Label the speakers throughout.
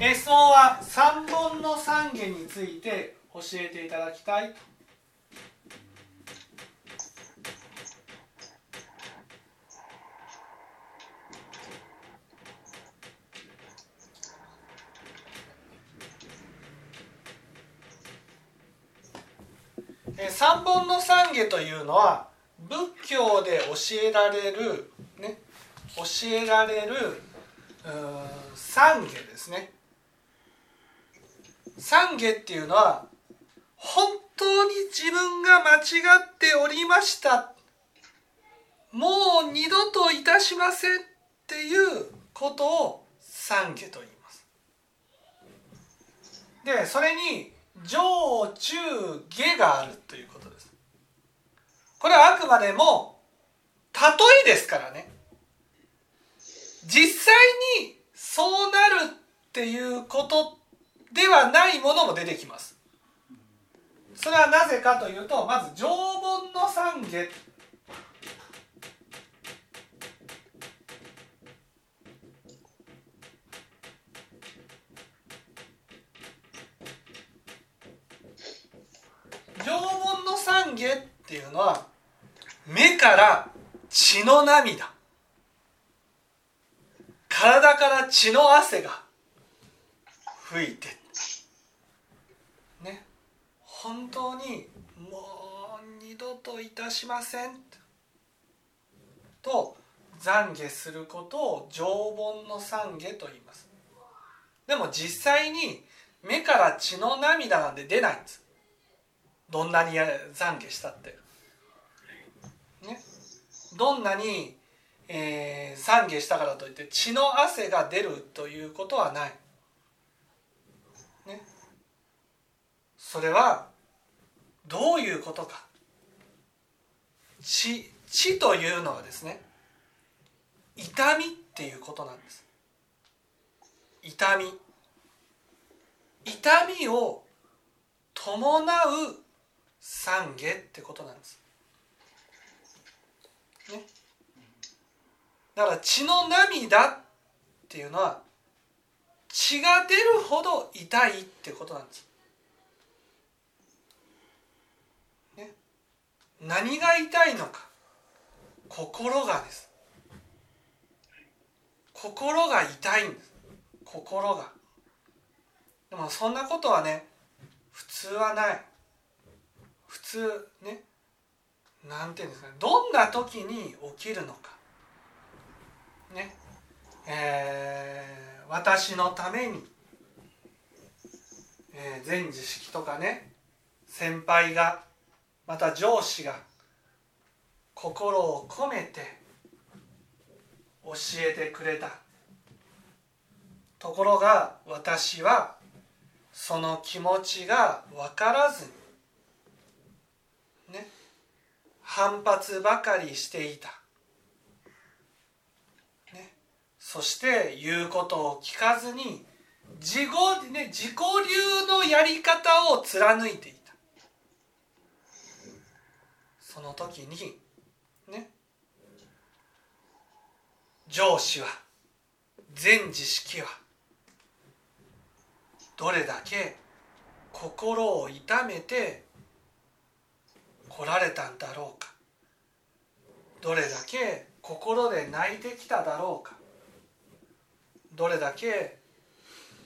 Speaker 1: S 音は3本の3下について教えていただきたい。三本の三下というのは仏教で教えられる、ね、教えられるうん三下ですね。三下っていうのは本当に自分が間違っておりましたもう二度といたしませんっていうことを三下と言います。でそれに上中下があるということですこれはあくまでも例えですからね実際にそうなるっていうことではないものも出てきます。それはなぜかというとまず常盆の三下縄文の懺悔っていうのは目から血の涙。体から血の汗が吹いてね。本当にもう二度といたしません。と懺悔することを常盆の懺悔と言います。でも実際に目から血の涙なんて出ないんです。どんなに懺悔したって。ね、どんなに、えー、懺悔したからといって血の汗が出るということはない。ね、それはどういうことか。血血というのはですね痛みっていうことなんです。痛み痛みを伴う懺悔ってことなんです。ね。だから血の涙っていうのは血が出るほど痛いってことなんです。ね。何が痛いのか心がです。心が痛いんです。心が。でもそんなことはね普通はない。普通ねなんていうんですかねどんな時に起きるのかね。えー、私のために、えー、全知識とかね先輩がまた上司が心を込めて教えてくれた。ところが私はその気持ちが分からずにね反発ばかりしていた、ね、そして言うことを聞かずに自己,、ね、自己流のやり方を貫いていた。その時にね上司は全知識はどれだけ心を痛めて来られたんだろうか。どれだけ心で泣いてきただろうか。どれだけ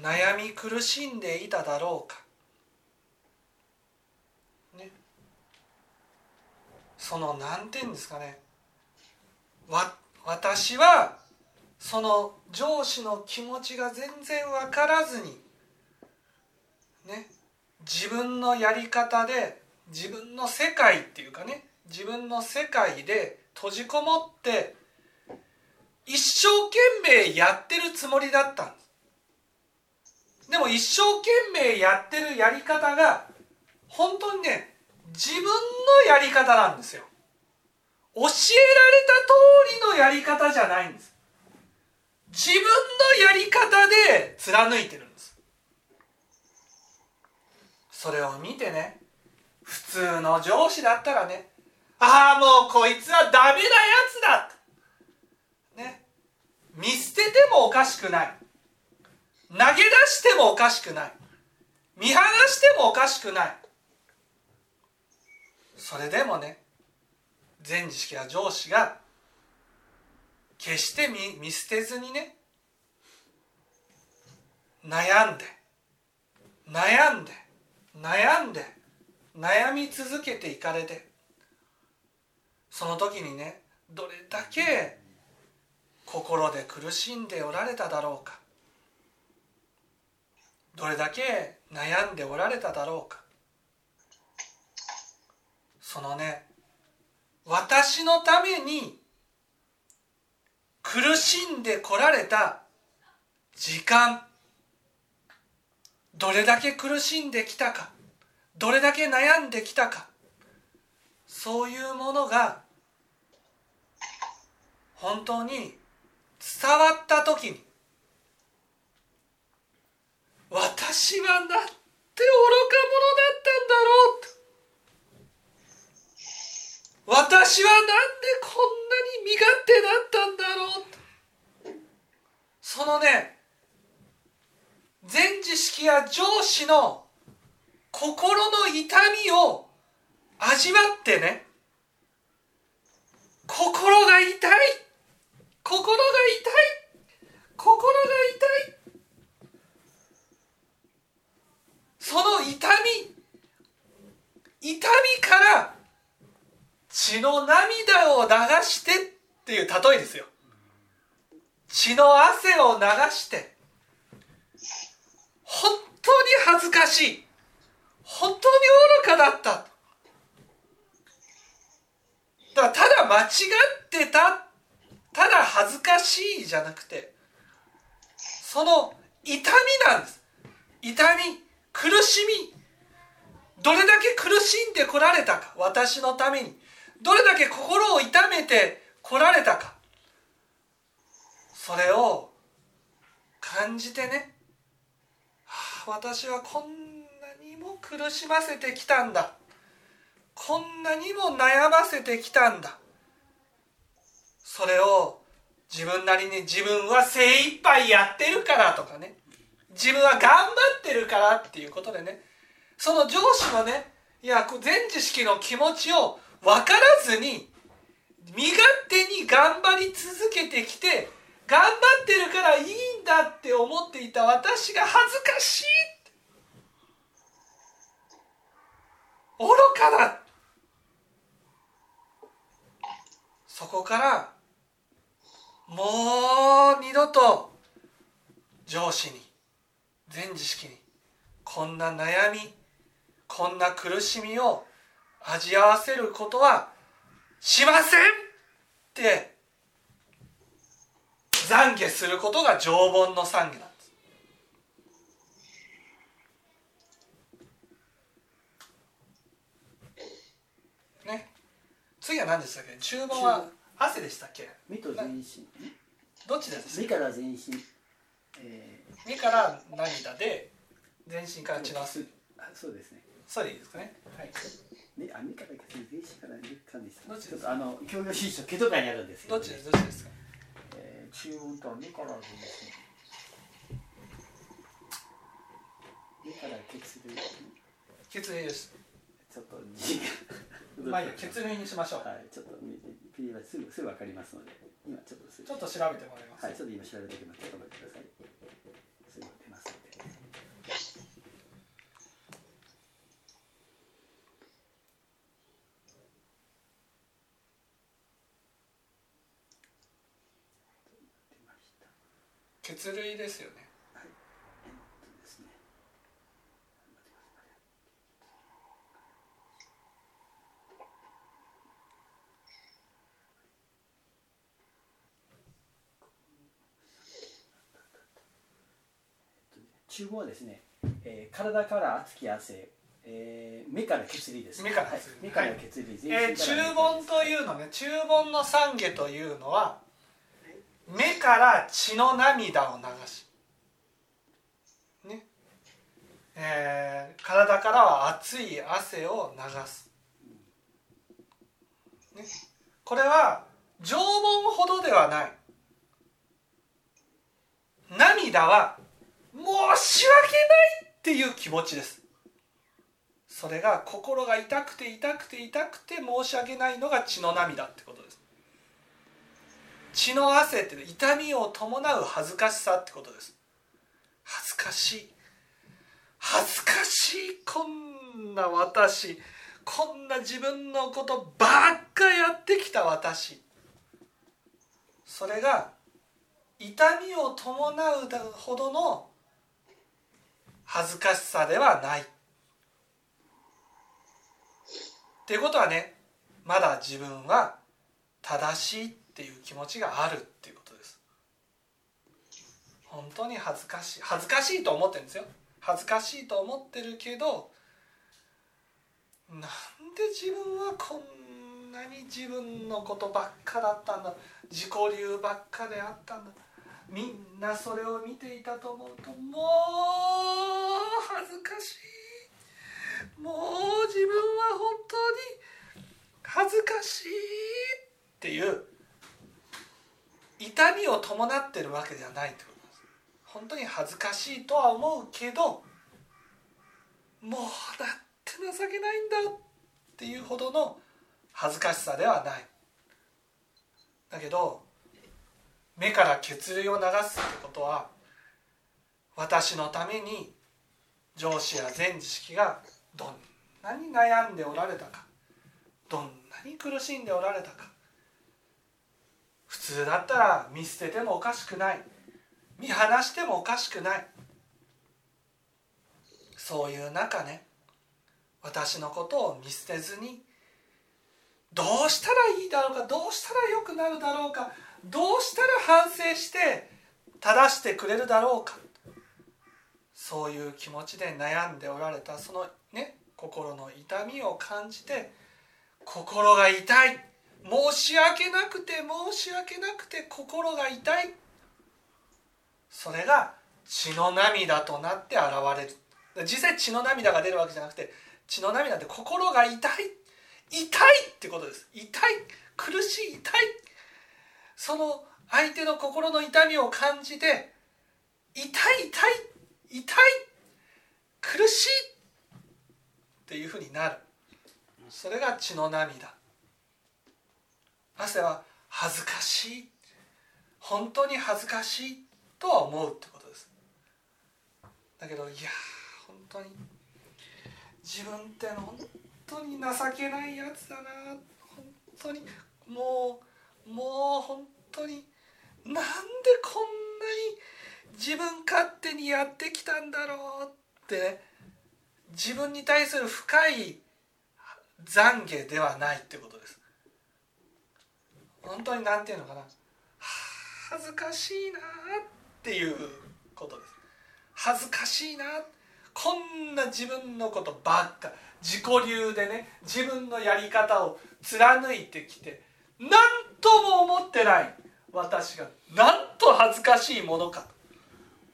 Speaker 1: 悩み苦しんでいただろうか、ね、その何て言うんですかね。わ私はその上司の気持ちが全然分からずにね。自分のやり方で自分の世界っていうかね。自分の世界で閉じこもって一生懸命やってるつもりだったんですでも一生懸命やってるやり方が本当にね自分のやり方なんですよ。教えられた通りのやり方じゃないんです。自分のやり方で貫いてるんです。それを見てね普通の上司だったらねああもうこいつはダメなやつだね見捨ててもおかしくない。投げ出してもおかしくない。見放してもおかしくない。それでもね前知識や上司が決して見見捨てずにね悩んで悩んで悩んで悩み続けていかれてその時にねどれだけ心で苦しんでおられただろうか。どれだけ悩んでおられただろうか。そのね私のために苦しんでこられた時間どれだけ苦しんできたかどれだけ悩んできたかそういうものが本当に伝わった時に私はなんて愚か者だったんだろうと私はなんでこんなに身勝手だったんだろうとそのね全知識や上司の心の痛みを味わってね心が痛い心が痛い心が痛いその痛み痛みから血の涙を流してっていう例えですよ血の汗を流して本当に恥ずかしい。本当に愚かだった。だただ間違ってた。ただ恥ずかしいじゃなくてその痛みなんです。痛み苦しみ。どれだけ苦しんでこられたか。私のために。どれだけ心を痛めてこられたか。それを感じてね、はあ、私はこんなにも苦しませてきたんだ。こんなにも悩ませてきたんだ。それを自分なりに自分は精一杯やってるからとかね。自分は頑張ってるからっていうことでね。その上司のねいや全知識の気持ちを分からずに身勝手に頑張り続けてきて頑張ってるからいいんだって思っていた私が恥ずかしい愚かだそこからもう二度と上司に全知識にこんな悩みこんな苦しみを味合わせることはしませんって懺悔することが常盆の懺悔なんです。ね。次は何でしたっけ？中盆は汗でしたっけ？
Speaker 2: 目と全身
Speaker 1: どっちです？
Speaker 2: 目から全身、え
Speaker 1: 目から涙で全身から血の汗。
Speaker 2: あそうですね。
Speaker 1: そうでいいですかね？はい。
Speaker 2: 目あ目から全身から目からです
Speaker 1: どっちです？
Speaker 2: ちょっとあの教養新書毛とかにあるんですけど、
Speaker 1: どっちです？どっちですか？
Speaker 2: えー、中音とは目から全身目から血流
Speaker 1: 血流です。
Speaker 2: ちょっと字が
Speaker 1: まあいいや血流にしましょう。
Speaker 2: はいちょっと見てピーはすぐすぐわかりますので今ちょっとすぐ。
Speaker 1: ちょっと調べてもらいます、
Speaker 2: はい、ちょっと今調べておきます。ちょっと待ってください。すぐ出ますので。出ました。
Speaker 1: 血類ですよね。
Speaker 2: はい。えっとですね。待ってください中央はですね、えー、体から熱き汗、えー、目から血流です、
Speaker 1: 目から血流
Speaker 2: はい。目から血流、全身
Speaker 1: えー、中盆というのね中盆の懺悔というのは目から血の涙を流し、ね。えー体からは熱い汗を流す、ね、これは常盆ほどではない。涙はもし訳ないっていう気持ちです。それが心が痛くて痛くて痛くて申し訳ないのが血の涙ってことです。血の汗って痛みを伴う恥ずかしさってことです。恥ずかしい。恥ずかしい。こんな私。こんな自分のことばっかやってきた私。それが痛みを伴うほどの恥ずかしさではない。っていうことはねまだ自分は正しいっていう気持ちがあるっていうことです。本当に恥ずかしい恥ずかしいと思ってるんですよ。恥ずかしいと思ってるけどなんで自分はこんなに自分のことばっかだったんだ？自己流ばっかであったんだ？みんなそれを見ていたと思うともう恥ずかしい。もう自分は本当に恥ずかしいっていう痛みを伴ってるわけではないってことです。本当に恥ずかしいとは思うけどもうだって情けないんだっていうほどの恥ずかしさではない。だけど目から血流を流すってことは私のために上司や全知識がどんなに悩んでおられたかどんなに苦しんでおられたか普通だったら見捨ててもおかしくない。見放してもおかしくない。そういう中ね私のことを見捨てずにどうしたらいいだろうかどうしたらよくなるだろうかどうしたら反省して正してくれるだろうか。そういう気持ちで悩んでおられたそのね心の痛みを感じて心が痛い。申し訳なくて申し訳なくて心が痛い。それが血の涙となって現れる。実際血の涙が出るわけじゃなくて血の涙って心が痛い。痛いってことです。痛い。苦しい。痛い。その相手の心の痛みを感じて痛い痛い。痛い。苦しい。っていうふうになる。それが血の涙。汗は恥ずかしい。本当に恥ずかしいとは思うってことです。だけどいや本当に自分って本当に情けないやつだな。本当にもうもう本当になんでこんなに自分勝手にやってきたんだろうってね自分に対する深い懺悔ではないってことです。本当に何て言うのかな。恥ずかしいなっていうことです。恥ずかしいなこんな自分のことばっか。自己流でね自分のやり方を貫いてきて何とも思ってない。私がなんと恥ずかしいものか。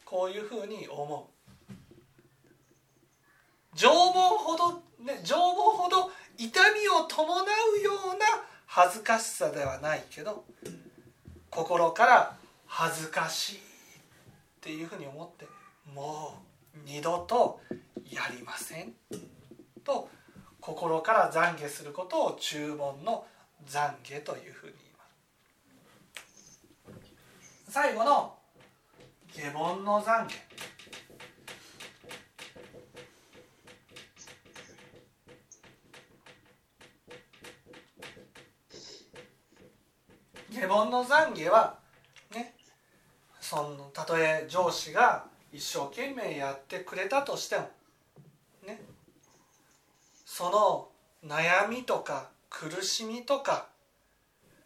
Speaker 1: こういうふうに思う。縄文ほどね縄文ほど痛みを伴うような恥ずかしさではないけど心から恥ずかしいっていうふうに思ってもう二度とやりません。と心から懺悔することを注文の懺悔というふうに言います。最後の下凡の懺悔。下凡の懺悔はねそのたとえ上司が一生懸命やってくれたとしてもねその悩みとか苦しみとか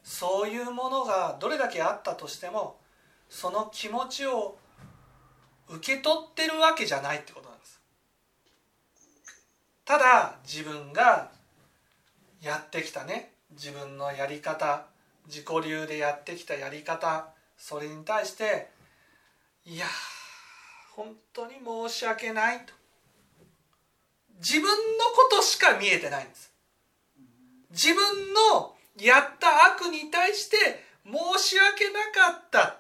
Speaker 1: そういうものがどれだけあったとしてもその気持ちを受け取ってるわけじゃないってことなんです。ただ自分がやってきたね自分のやり方自己流でやってきたやり方それに対していや本当に申し訳ないと。自分のことしか見えてないんです。自分のやった悪に対して申し訳なかった。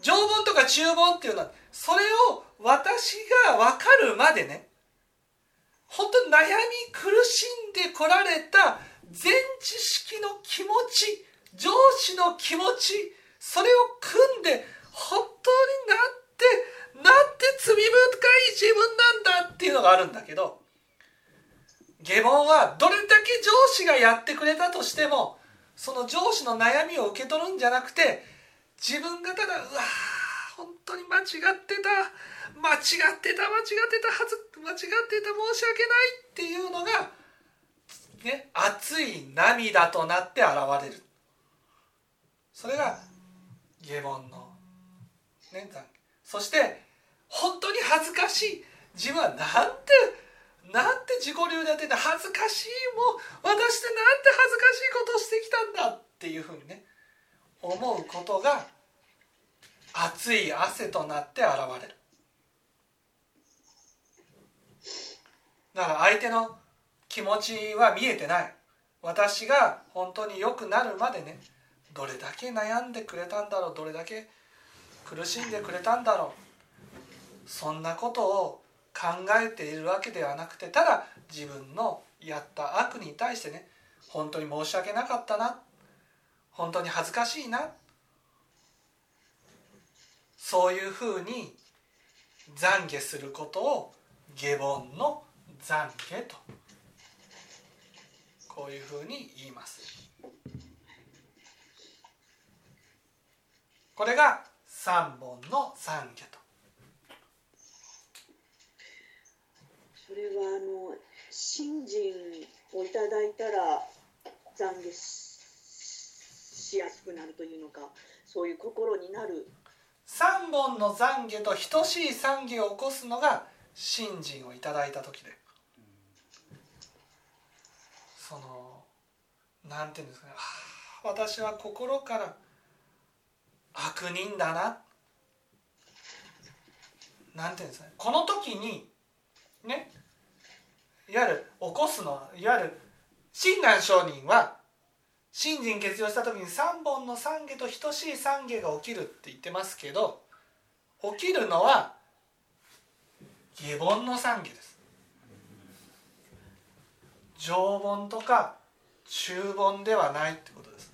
Speaker 1: 常盆とか中盆っていうのはそれを私が分かるまでね本当に悩み苦しんでこられた全知識の気持ち上司の気持ちそれを組んで本当になんてなんて罪深い自分なんだっていうのがあるんだけど下問はどれだけ上司がやってくれたとしてもその上司の悩みを受け取るんじゃなくて自分がただうわ本当に間違ってた間違ってた間違ってたはず間違ってた申し訳ないっていうのがね熱い涙となって現れる。それが下問のねそして本当に恥ずかしい。自分はなんてなんて自己流でやってんだ。恥ずかしいもう私ってなんて恥ずかしいことをしてきたんだっていうふうにね思うことが熱い汗となって現れる。だから相手の気持ちは見えてない。私が本当に良くなるまでねどれだけ悩んでくれたんだろうどれだけ苦しんでくれたんだろうそんなことを考えているわけではなくてただ自分のやった悪に対してね本当に申し訳なかったな本当に恥ずかしいなそういうふうに懺悔することを下凡の懺悔とこういうふうに言います。これが三本の懺悔と
Speaker 3: それはあの信心をいただいたら懺悔しやすくなるというのかそういう心になる。
Speaker 1: 三本の懺悔と等しい懺悔を起こすのが信心をいただいた時でそのなんていうんですかね。私は心から悪人だな。なんていうんですかね。この時にねいわゆる起こすのはいわゆる親鸞上人は信心欠如した時に3本の懺悔と等しい懺悔が起きるって言ってますけど起きるのは下凡の懺悔です。上凡とか中凡ではないってことです。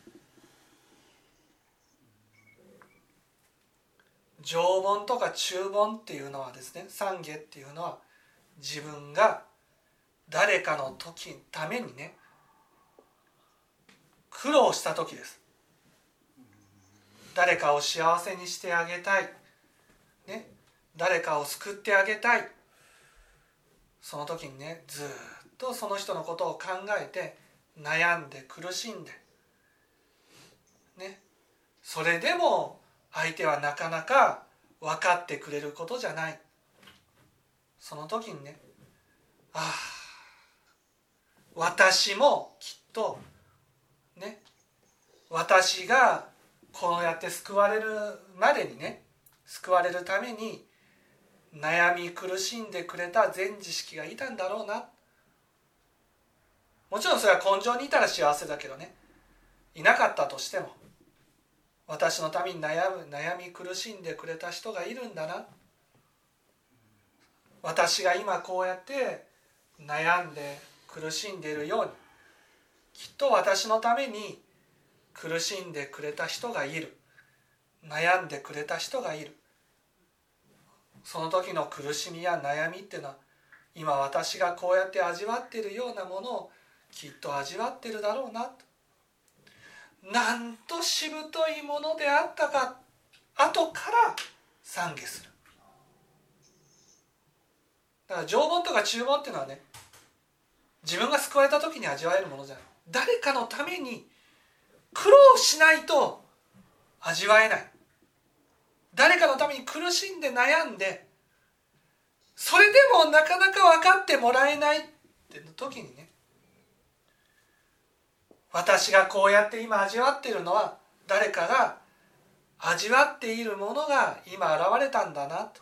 Speaker 1: 上凡とか中凡っていうのはですね懺悔っていうのは自分が誰かの時ためにね苦労した時です。誰かを幸せにしてあげたい、ね、誰かを救ってあげたい。その時にねずっととその人のことを考えて悩んで苦しんでね。それでも相手はなかなか分かってくれることじゃない。その時にねああ私もきっとね。私がこうやって救われるまでにね救われるために悩み苦しんでくれた全知識がいたんだろうな。もちろんそれは根性にいたら幸せだけどね。いなかったとしても私のために悩む悩み苦しんでくれた人がいるんだな。私が今こうやって悩んで苦しんでいるようにきっと私のために苦しんでくれた人がいる。悩んでくれた人がいる。その時の苦しみや悩みっていうのは今私がこうやって味わっているようなものをきっと味わってるだろうな。となんとしぶといものであったか。後から懺悔する。だから常盆とか中盆っていうのはね自分が救われた時に味わえるものじゃない誰かのために苦労しないと味わえない。誰かのために苦しんで悩んでそれでもなかなか分かってもらえないって時にね私がこうやって今味わっているのは誰かが味わっているものが今現れたんだなと。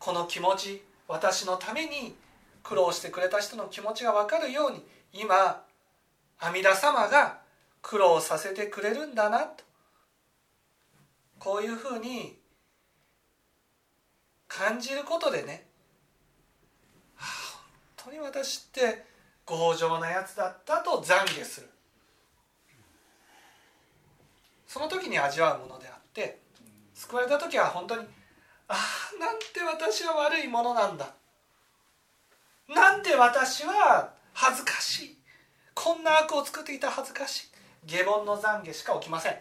Speaker 1: この気持ち私のために苦労してくれた人の気持ちが分かるように今阿弥陀様が苦労させてくれるんだなと。こういうふうに感じることでね、はあ、本当に私って強情なやつだったと懺悔する。その時に味わうものであって救われた時は本当にああなんて私は悪いものなんだ。なんて私は恥ずかしい。こんな悪を作っていた恥ずかしい。下凡の懺悔しか起きません。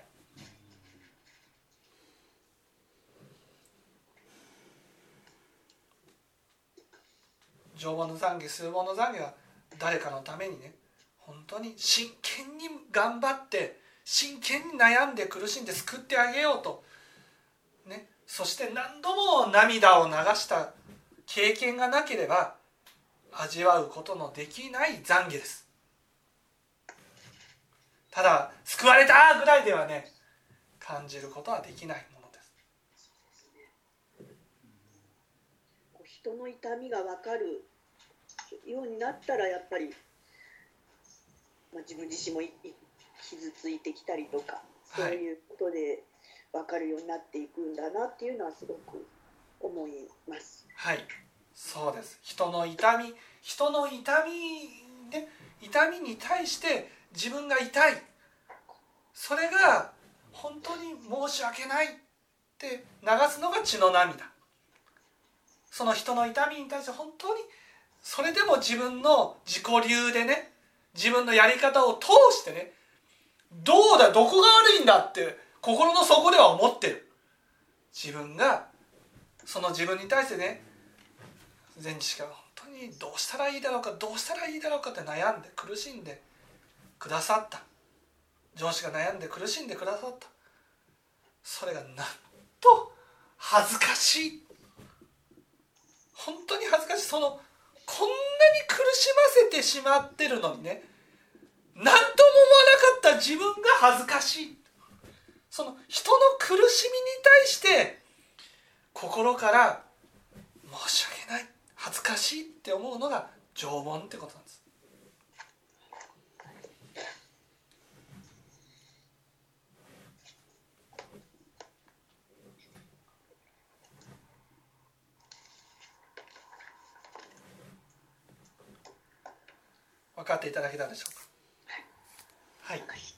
Speaker 1: 常凡の懺悔数本の懺悔は誰かのためにね本当に真剣に頑張って真剣に悩んで苦しんで救ってあげようと、ね、そして何度も涙を流した経験がなければ味わうことのできない懺悔です。ただ救われたぐらいではね感じることはできないものです。
Speaker 3: 人の痛みが分かるようになったらやっぱり、まあ、自分自身もいい傷ついてきたりとかそういうことで分かるようになっていくんだなっていうのはすごく思います。
Speaker 1: はい。そうです。人の痛み人の痛みね痛みに対して自分が痛い。それが本当に申し訳ないって流すのが血の涙。その人の痛みに対して本当にそれでも自分の自己流でね自分のやり方を通してねどうだどこが悪いんだって心の底では思ってる。自分がその自分に対してね前知が本当にどうしたらいいだろうかどうしたらいいだろうかって悩んで苦しんでくださった。上司が悩んで苦しんでくださった。それがなんと恥ずかしい。本当に恥ずかしい。そのこんなに苦しませてしまってるのにね何とも思わなかった自分が恥ずかしい。その人の苦しみに対して心から申し訳ない恥ずかしいって思うのが縄文ってこと分かっていただけたでしょうか？はい。
Speaker 3: はい